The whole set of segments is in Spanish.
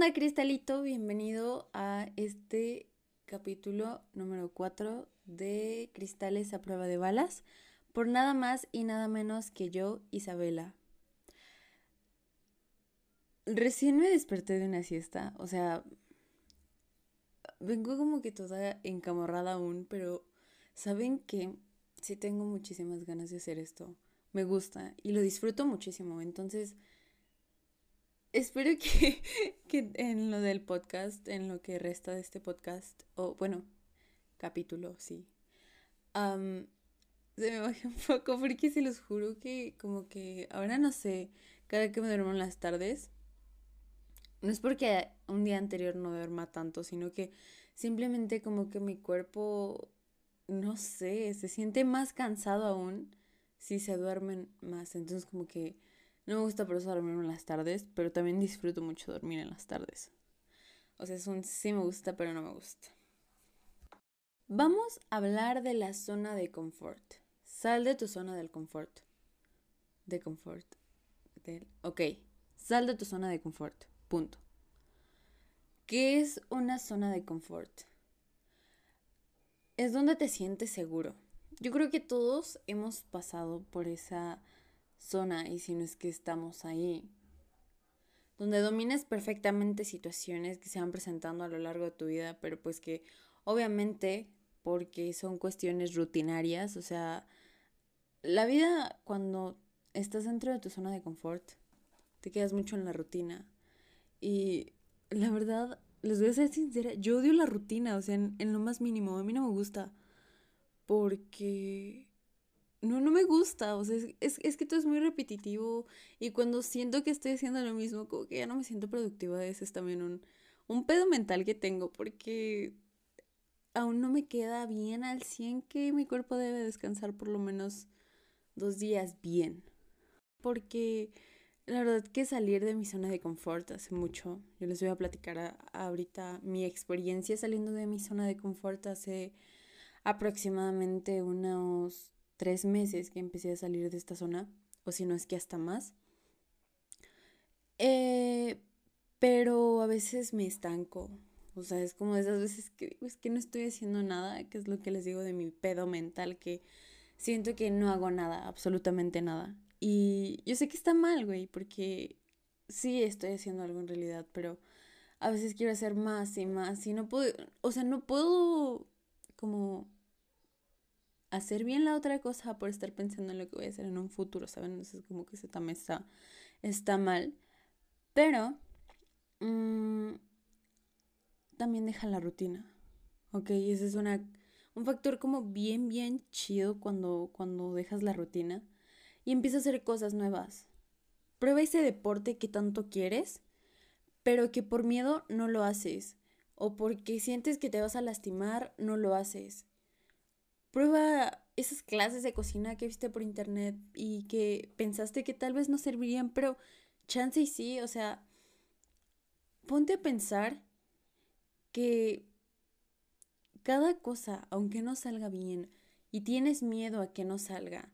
onda, Cristalito? Bienvenido a este capítulo número 4 de Cristales a prueba de balas, por nada más y nada menos que yo, Isabela. Recién me desperté de una siesta, o sea, vengo como que toda encamorrada aún, pero saben que sí tengo muchísimas ganas de hacer esto. Me gusta y lo disfruto muchísimo, entonces espero que, que, en lo del podcast, en lo que resta de este podcast, o bueno, capítulo, sí, se me baje un poco porque se los juro que como que ahora no sé, cada que me duermo en las tardes, no es porque un día anterior no duerma tanto, sino que simplemente como que mi cuerpo, no sé, se siente más cansado aún si se duermen más, entonces como que no me gusta por eso dormir en las tardes, pero también disfruto mucho dormir en las tardes. O sea, es un sí me gusta, pero no me gusta. Vamos a hablar de la zona de confort. Sal de tu zona del confort. De confort. Ok, sal de tu zona de confort. Punto. ¿Qué es una zona de confort? Es donde te sientes seguro. Yo creo que todos hemos pasado por esa zona y si no es que estamos ahí. Donde domines perfectamente situaciones que se van presentando a lo largo de tu vida, pero pues que obviamente porque son cuestiones rutinarias, o sea, la vida cuando estás dentro de tu zona de confort, te quedas mucho en la rutina. Y la verdad, les voy a ser sincera, yo odio la rutina, o sea, en, en lo más mínimo, a mí no me gusta. Porque no, no me gusta, o sea, es, es, que todo es muy repetitivo y cuando siento que estoy haciendo lo mismo, como que ya no me siento productiva, ese es también un, un pedo mental que tengo porque aún no me queda bien al 100 que mi cuerpo debe descansar por lo menos dos días bien. Porque la verdad que salir de mi zona de confort hace mucho, yo les voy a platicar ahorita mi experiencia saliendo de mi zona de confort hace aproximadamente unos tres meses que empecé a salir de esta zona, o si no es que hasta más. Eh, pero a veces me estanco. O sea, es como esas veces que es que no estoy haciendo nada, que es lo que les digo de mi pedo mental, que siento que no hago nada, absolutamente nada. Y yo sé que está mal, güey, porque sí estoy haciendo algo en realidad, pero a veces quiero hacer más y más y no puedo, o sea, no puedo como hacer bien la otra cosa por estar pensando en lo que voy a hacer en un futuro, ¿saben? Entonces como que eso también está, está mal. Pero mm, también deja la rutina, ¿ok? Y ese es una, un factor como bien, bien chido cuando, cuando dejas la rutina y empiezas a hacer cosas nuevas. Prueba ese deporte que tanto quieres, pero que por miedo no lo haces. O porque sientes que te vas a lastimar, no lo haces Prueba esas clases de cocina que viste por internet y que pensaste que tal vez no servirían, pero chance y sí, o sea, ponte a pensar que cada cosa, aunque no salga bien, y tienes miedo a que no salga,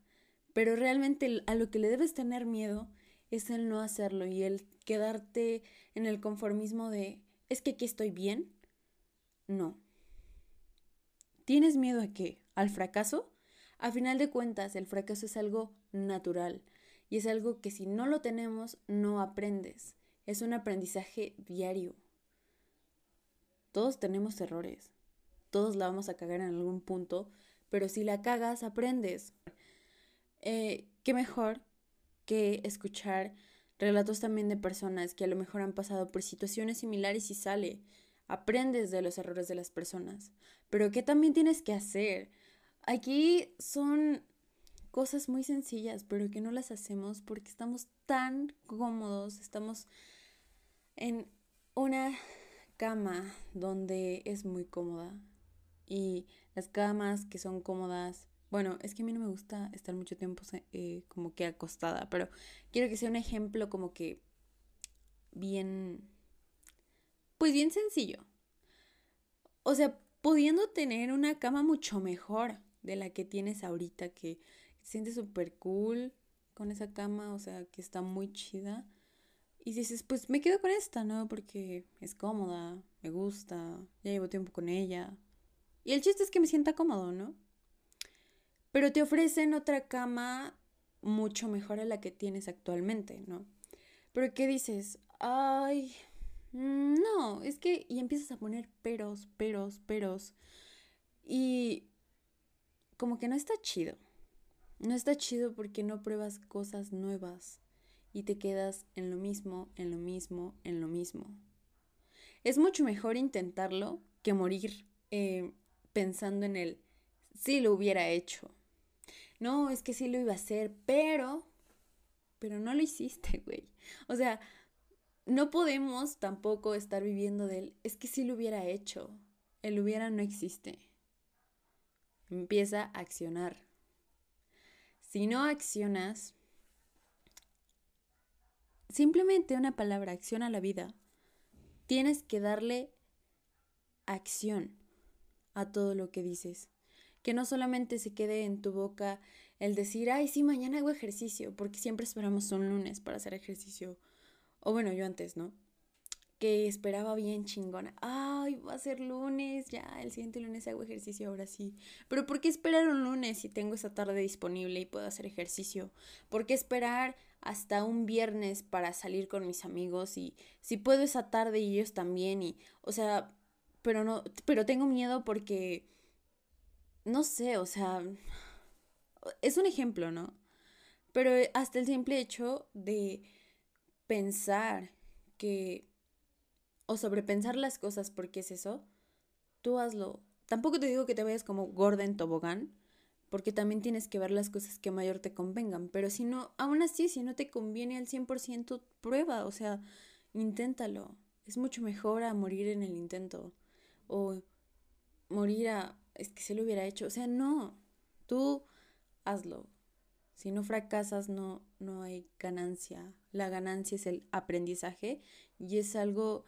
pero realmente a lo que le debes tener miedo es el no hacerlo y el quedarte en el conformismo de, es que aquí estoy bien. No. ¿Tienes miedo a qué? Al fracaso, a final de cuentas el fracaso es algo natural y es algo que si no lo tenemos no aprendes. Es un aprendizaje diario. Todos tenemos errores. Todos la vamos a cagar en algún punto, pero si la cagas, aprendes. Eh, ¿Qué mejor que escuchar relatos también de personas que a lo mejor han pasado por situaciones similares y sale? Aprendes de los errores de las personas. Pero ¿qué también tienes que hacer? Aquí son cosas muy sencillas, pero que no las hacemos porque estamos tan cómodos, estamos en una cama donde es muy cómoda y las camas que son cómodas, bueno, es que a mí no me gusta estar mucho tiempo eh, como que acostada, pero quiero que sea un ejemplo como que bien, pues bien sencillo. O sea, pudiendo tener una cama mucho mejor de la que tienes ahorita, que te sientes súper cool con esa cama, o sea, que está muy chida. y dices, pues me quedo con esta, ¿no? Porque es cómoda, me gusta, ya llevo tiempo con ella. Y el chiste es que me sienta cómodo, ¿no? Pero te ofrecen otra cama mucho mejor a la que tienes actualmente, ¿no? Pero ¿qué dices? Ay, mm, no, es que... Y empiezas a poner peros, peros, peros. Y como que no está chido. No está chido porque no pruebas cosas nuevas y te quedas en lo mismo, en lo mismo, en lo mismo. Es mucho mejor intentarlo que morir eh, pensando en el si lo hubiera hecho. No, es que sí lo iba a hacer, pero, pero no lo hiciste, güey. O sea, no podemos tampoco estar viviendo del es que sí lo hubiera hecho. El hubiera no existe. Empieza a accionar. Si no accionas, simplemente una palabra, acciona la vida. Tienes que darle acción a todo lo que dices. Que no solamente se quede en tu boca el decir, ay, sí, mañana hago ejercicio, porque siempre esperamos un lunes para hacer ejercicio. O bueno, yo antes, ¿no? Que esperaba bien chingona. Ay, va a ser lunes, ya, el siguiente lunes hago ejercicio, ahora sí. Pero ¿por qué esperar un lunes si tengo esa tarde disponible y puedo hacer ejercicio? ¿Por qué esperar hasta un viernes para salir con mis amigos y si puedo esa tarde y ellos también y, o sea, pero no, pero tengo miedo porque, no sé, o sea, es un ejemplo, ¿no? Pero hasta el simple hecho de pensar que o sobrepensar las cosas porque es eso, tú hazlo. Tampoco te digo que te vayas como gorda en tobogán, porque también tienes que ver las cosas que mayor te convengan, pero si no, aún así, si no te conviene al 100%, prueba, o sea, inténtalo. Es mucho mejor a morir en el intento o morir a, es que se lo hubiera hecho, o sea, no, tú hazlo. Si no fracasas, no, no hay ganancia. La ganancia es el aprendizaje y es algo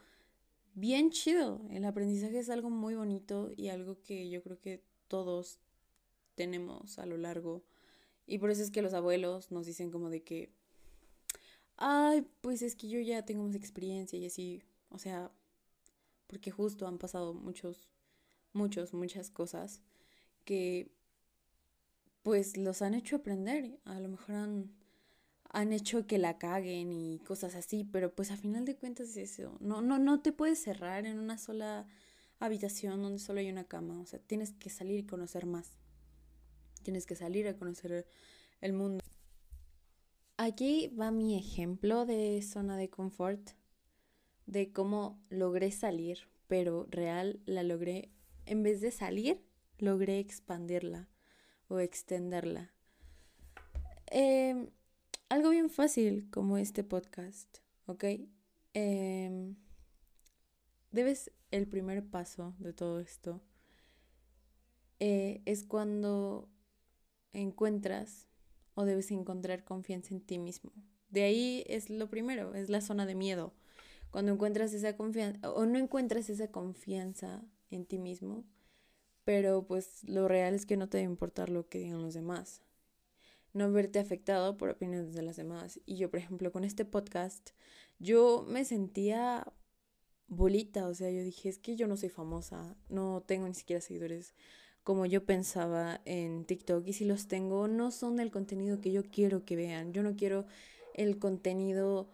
bien chido. El aprendizaje es algo muy bonito y algo que yo creo que todos tenemos a lo largo. Y por eso es que los abuelos nos dicen como de que, ay, pues es que yo ya tengo más experiencia y así, o sea, porque justo han pasado muchos, muchos, muchas cosas que pues los han hecho aprender. A lo mejor han han hecho que la caguen y cosas así, pero pues a final de cuentas es eso. No, no, no te puedes cerrar en una sola habitación donde solo hay una cama. O sea, tienes que salir y conocer más. Tienes que salir a conocer el mundo. Aquí va mi ejemplo de zona de confort, de cómo logré salir, pero real la logré, en vez de salir, logré expandirla o extenderla. Eh, algo bien fácil como este podcast, ¿ok? Em, debes, el primer paso de todo esto eh, es cuando encuentras o debes encontrar confianza en ti mismo. De ahí es lo primero, es la zona de miedo. Cuando encuentras esa confianza o no encuentras esa confianza en ti mismo, pero pues lo real es que no te debe importar lo que digan los demás no verte afectado por opiniones de las demás. Y yo, por ejemplo, con este podcast, yo me sentía bolita, o sea, yo dije, es que yo no soy famosa, no tengo ni siquiera seguidores como yo pensaba en TikTok y si los tengo no son del contenido que yo quiero que vean, yo no quiero el contenido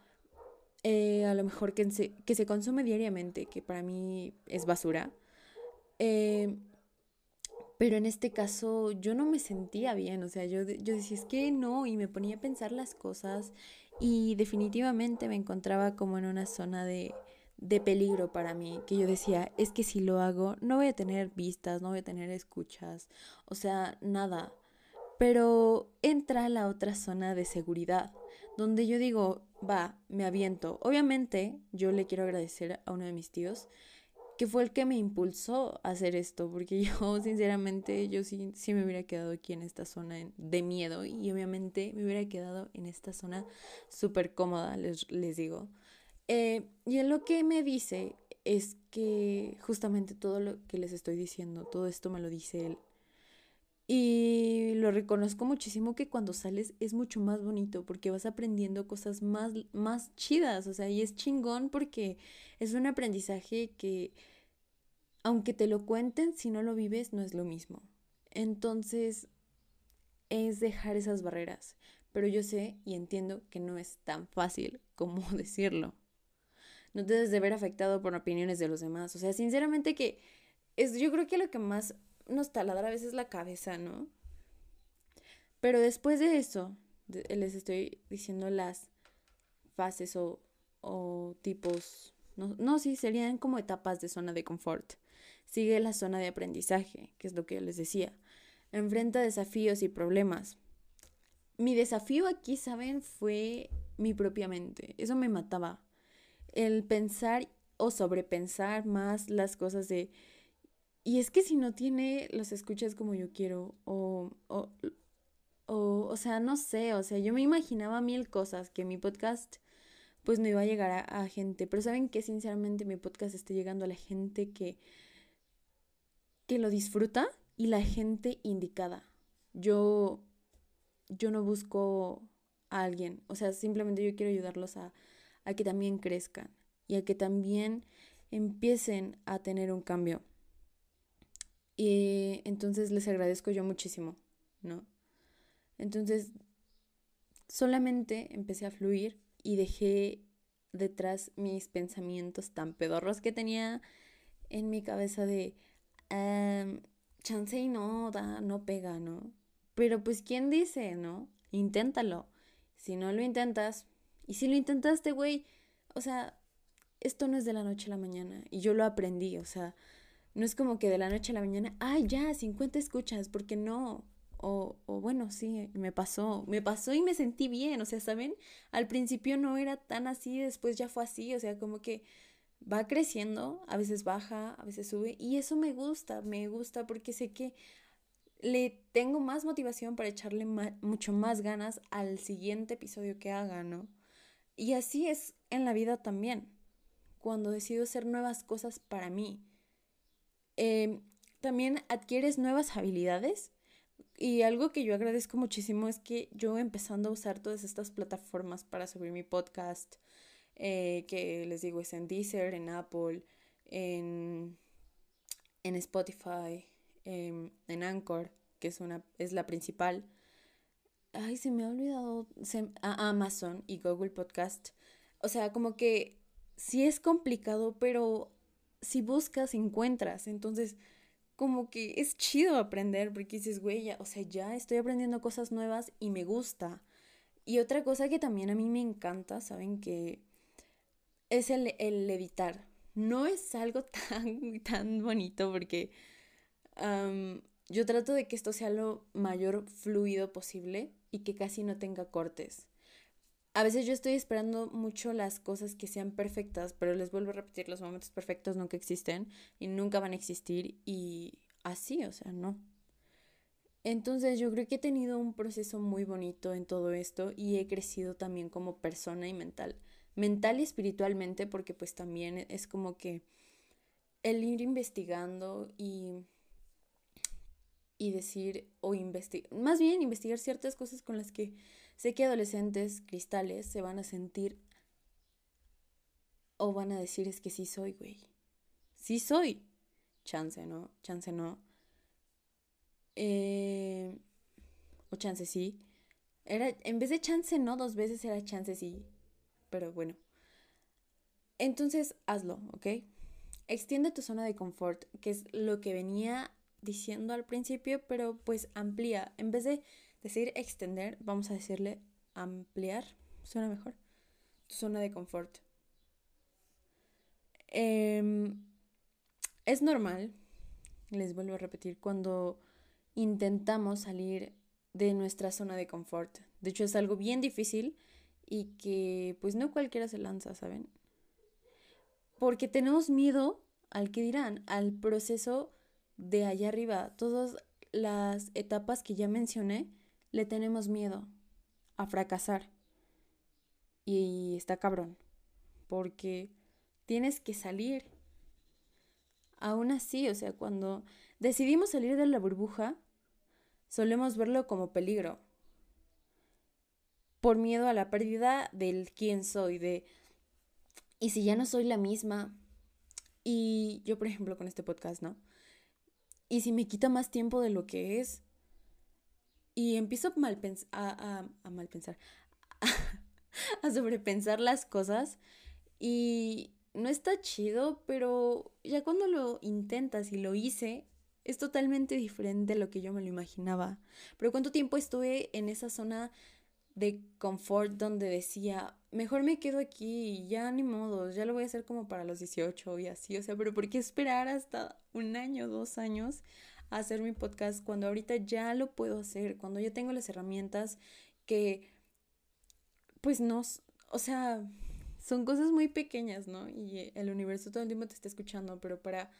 eh, a lo mejor que se, que se consume diariamente, que para mí es basura. Eh, pero en este caso yo no me sentía bien, o sea, yo, yo decía, es que no, y me ponía a pensar las cosas y definitivamente me encontraba como en una zona de, de peligro para mí, que yo decía, es que si lo hago, no voy a tener vistas, no voy a tener escuchas, o sea, nada. Pero entra la otra zona de seguridad, donde yo digo, va, me aviento. Obviamente, yo le quiero agradecer a uno de mis tíos, que fue el que me impulsó a hacer esto, porque yo sinceramente, yo sí, sí me hubiera quedado aquí en esta zona de miedo y obviamente me hubiera quedado en esta zona súper cómoda, les, les digo. Eh, y en lo que me dice es que justamente todo lo que les estoy diciendo, todo esto me lo dice él, Y lo reconozco muchísimo que cuando sales es mucho más bonito porque vas aprendiendo cosas más, más chidas, o sea, y es chingón porque es un aprendizaje que, aunque te lo cuenten, si no lo vives, no es lo mismo. Entonces, es dejar esas barreras. Pero yo sé y entiendo que no es tan fácil como decirlo. No te debes de ver afectado por opiniones de los demás. O sea, sinceramente que es, yo creo que lo que más nos taladra a veces la cabeza, ¿no? Pero después de eso, les estoy diciendo las fases o, o tipos, no, no, sí, serían como etapas de zona de confort. Sigue la zona de aprendizaje, que es lo que les decía. Enfrenta desafíos y problemas. Mi desafío aquí, ¿saben? Fue mi propia mente. Eso me mataba. El pensar o sobrepensar más las cosas de y es que si no tiene los escuchas como yo quiero, o, o, o, o sea, no sé, o sea, yo me imaginaba mil cosas, que mi podcast pues no iba a llegar a, gente, pero saben que sinceramente mi podcast está llegando a la gente que, que lo disfruta y la gente indicada. Yo, yo no busco a alguien, o sea, simplemente yo quiero ayudarlos a, a que también crezcan y a que también empiecen a tener un cambio. Y entonces les agradezco yo muchísimo, ¿no? Entonces, solamente empecé a fluir y dejé detrás mis pensamientos tan pedorros que tenía en mi cabeza de chance y no da, no pega, ¿no? Pero pues, ¿quién dice, no? Inténtalo. Si no lo intentas, y si lo intentaste, güey, o sea, esto no es de la noche a la mañana. Y yo lo aprendí, o sea, no es como que de la noche a la mañana, ay, ya, 50 escuchas, porque no. O, o, bueno, sí, me pasó, me pasó y me sentí bien, o sea, ¿saben? Al principio no era tan así, después ya fue así, o sea, como que va creciendo, a veces baja, a veces sube, y eso me gusta, me gusta porque sé que le tengo más motivación para echarle mucho más ganas al siguiente episodio que haga, ¿no? Y así es en la vida también, cuando decido hacer nuevas cosas para mí Em, también adquieres nuevas habilidades. Y algo que yo agradezco muchísimo es que yo empezando a usar todas estas plataformas para subir mi podcast, eh, que les digo es en Deezer, en Apple, en, en Spotify, em, en Anchor, que es, una, es la principal. Ay, se me ha olvidado Amazon y Google Podcast. O sea, como que sí es complicado, pero si buscas, encuentras. Entonces, como que es chido aprender porque dices, güey, ya, o sea, ya estoy aprendiendo cosas nuevas y me gusta. Y otra cosa que también a mí me encanta, ¿saben? Que es el, el. No es algo tan, tan bonito porque yo trato de que esto sea lo mayor fluido posible y que casi no tenga cortes. A veces yo estoy esperando mucho las cosas que sean perfectas, pero les vuelvo a repetir, los momentos perfectos nunca existen y nunca van a existir y así, o sea, no. Entonces yo creo que he tenido un proceso muy bonito en todo esto y he crecido también como persona y mental. Mental y espiritualmente porque pues también es como que el ir investigando y y decir o investigar, más bien investigar ciertas cosas con las que sé que adolescentes cristales se van a sentir o van a decir es que sí soy, güey. Sí soy. Chance, ¿no? Chance no. Eh, o chance sí. Era, en vez de chance no, dos veces era chance sí. Pero bueno. Entonces hazlo, ¿ok? Extiende tu zona de confort, que es lo que venía diciendo al principio, pero pues amplía. En vez de decir extender, vamos a decirle ampliar. Suena mejor. Tu zona de confort. Em, es normal, les vuelvo a repetir, cuando intentamos salir de nuestra zona de confort. De hecho, es algo bien difícil y que pues no cualquiera se lanza, ¿saben? Porque tenemos miedo al que dirán, al proceso de allá arriba, todas las etapas que ya mencioné, le tenemos miedo a fracasar. Y está cabrón, porque tienes que salir. Aún así, o sea, cuando decidimos salir de la burbuja, solemos verlo como peligro. Por miedo a la pérdida del quién soy, de... Y si ya no soy la misma, y yo, por ejemplo, con este podcast, ¿no? Y si me quita más tiempo de lo que es, y empiezo a mal, a, a, mal pensar, a sobrepensar las cosas, y no está chido, pero ya cuando lo intentas y lo hice, es totalmente diferente a lo que yo me lo imaginaba. Pero cuánto tiempo estuve en esa zona de confort donde decía, mejor me quedo aquí, ya ni modo, ya lo voy a hacer como para los 18 y así, o sea, pero ¿por qué esperar hasta un año, dos años hacer mi podcast cuando ahorita ya lo puedo hacer, cuando yo tengo las herramientas que, pues no, o sea, son cosas muy pequeñas, ¿no? Y el universo todo el tiempo te está escuchando, pero para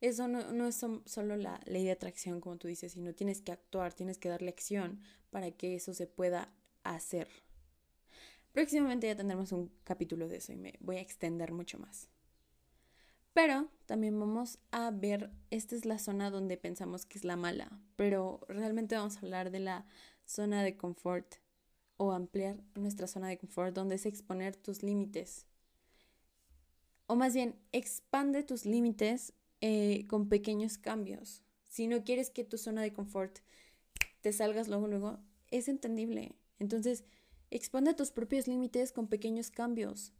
eso no, es solo la ley de atracción, como tú dices, sino tienes que actuar, tienes que darle acción para que eso se pueda hacer. Próximamente ya tendremos un capítulo de eso y me voy a extender mucho más. Pero también vamos a ver, esta es la zona donde pensamos que es la mala, pero realmente vamos a hablar de la zona de confort o ampliar nuestra zona de confort, donde es exponer tus límites. O más bien, expande tus límites eh, con pequeños cambios. Si no quieres que tu zona de confort te salgas luego, luego, es entendible. Entonces, expande tus propios límites con pequeños cambios.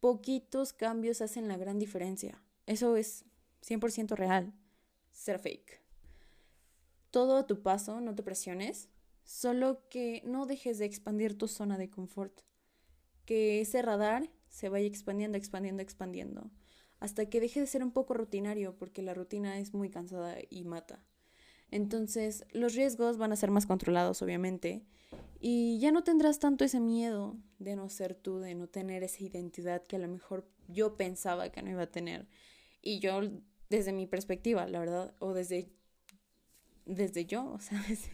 Poquitos cambios hacen la gran diferencia. Eso es 100% real. Ser fake. Todo a tu paso, no te presiones. Solo que no dejes de expandir tu zona de confort. Que ese radar se vaya expandiendo, expandiendo, expandiendo. Hasta que deje de ser un poco rutinario, porque la rutina es muy cansada y mata. Entonces, los riesgos van a ser más controlados, obviamente. Y ya no tendrás tanto ese miedo de no ser tú, de no tener esa identidad que a lo mejor yo pensaba que no iba a tener. Y yo, desde mi perspectiva, la verdad, o desde desde yo, ¿sabes?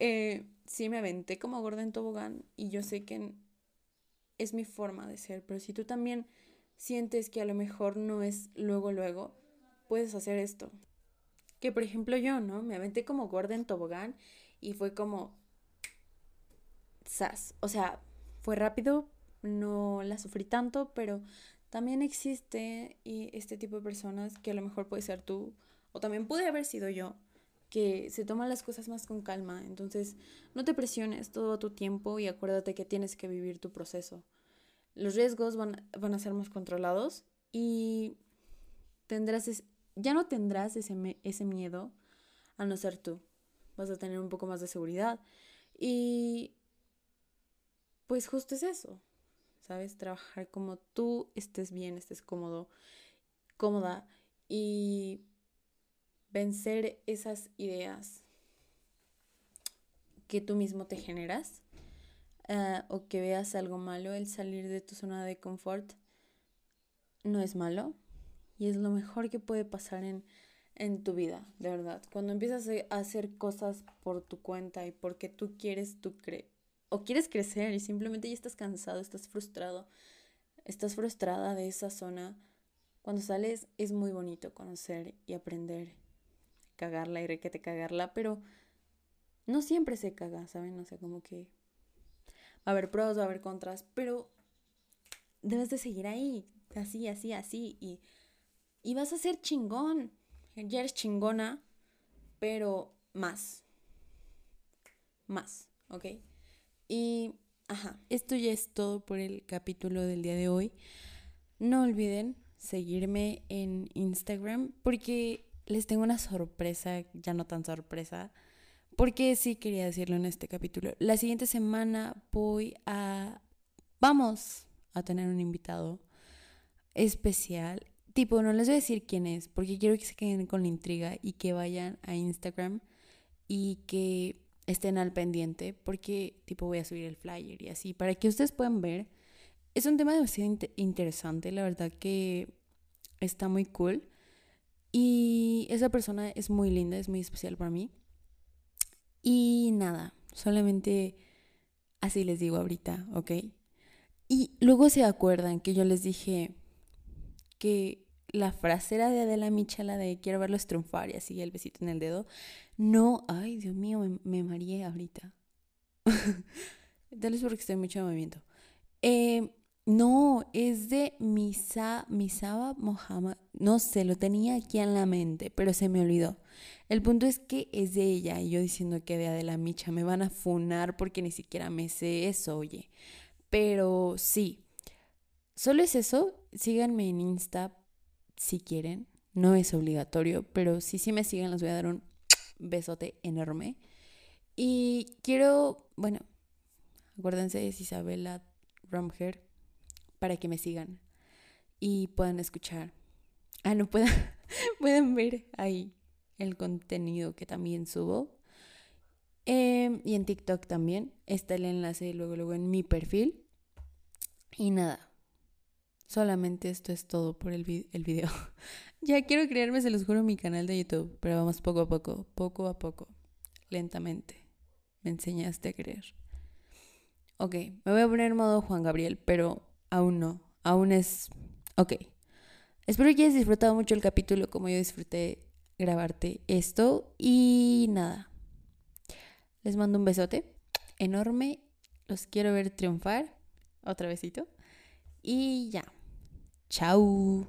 eh, sí me aventé como gorda en tobogán y yo sé que es mi forma de ser, pero si tú también sientes que a lo mejor no es luego, luego, puedes hacer esto. Que por ejemplo yo, ¿no? Me aventé como gorda en tobogán y fue como... ¡Sas! O sea, fue rápido, no la sufrí tanto, pero también existe este tipo de personas que a lo mejor puede ser tú, o también pude haber sido yo, que se toman las cosas más con calma. Entonces, no te presiones todo tu tiempo y acuérdate que tienes que vivir tu proceso. Los riesgos van, van a ser más controlados y tendrás ya no tendrás ese, ese miedo a no ser tú. Vas a tener un poco más de seguridad. Y pues justo es eso, ¿sabes? Trabajar como tú estés bien, estés cómodo, cómoda y vencer esas ideas que tú mismo te generas eh, o que veas algo malo, el salir de tu zona de confort no es malo y es lo mejor que puede pasar en, en tu vida, de verdad. Cuando empiezas a hacer cosas por tu cuenta y porque tú quieres, tú crees, o quieres crecer y simplemente ya estás cansado, estás frustrado, estás frustrada de esa zona, cuando sales es muy bonito conocer y aprender cagarla y requete cagarla, pero no siempre se caga, ¿saben? O sea, como que va a haber pros, va a haber contras, pero debes de seguir ahí, así, así, así, y, y vas a ser chingón. Ya eres chingona, pero más. Más, ¿ok? Y, ajá, esto ya es todo por el capítulo del día de hoy. No olviden seguirme en Instagram porque les tengo una sorpresa, ya no tan sorpresa, porque sí quería decirlo en este capítulo. La siguiente semana voy a... Vamos a tener un invitado especial. Tipo, no les voy a decir quién es, porque quiero que se queden con la intriga y que vayan a Instagram y que estén al pendiente, porque tipo voy a subir el flyer y así, para que ustedes puedan ver. Es un tema demasiado interesante, la verdad que está muy cool. Y esa persona es muy linda, es muy especial para mí. Y nada, solamente así les digo ahorita, ¿ok? Y luego se acuerdan que yo les dije que la frasera de Adela Micha, la de quiero verlos triunfar y así el besito en el dedo. No, ay, Dios mío, me, me mareé ahorita. Tal vez porque estoy mucho en movimiento. Eh, no, es de Misa, Misaba Mohammed. No sé, lo tenía aquí en la mente, pero se me olvidó. El punto es que es de ella y yo diciendo que de Adela Micha me van a funar porque ni siquiera me sé eso, oye. Pero sí, solo es eso. Síganme en Insta si quieren. No es obligatorio, pero si sí me siguen les voy a dar un besote enorme. Y quiero, bueno, acuérdense es Isabela Romher para que me sigan y puedan escuchar. Ah, no puedan, pueden ver ahí el contenido que también subo. Em, y en TikTok también está el enlace luego, luego en mi perfil. Y nada, solamente esto es todo por el, el video. ya quiero crearme, se los juro, mi canal de YouTube, pero vamos poco a poco, poco a poco, lentamente. Me enseñaste a creer. Ok, me voy a poner en modo Juan Gabriel, pero aún no, aún es... Ok. Espero que hayas disfrutado mucho el capítulo como yo disfruté grabarte esto y nada. Les mando un besote enorme. Los quiero ver triunfar. Otra besito. Y ya. Ciao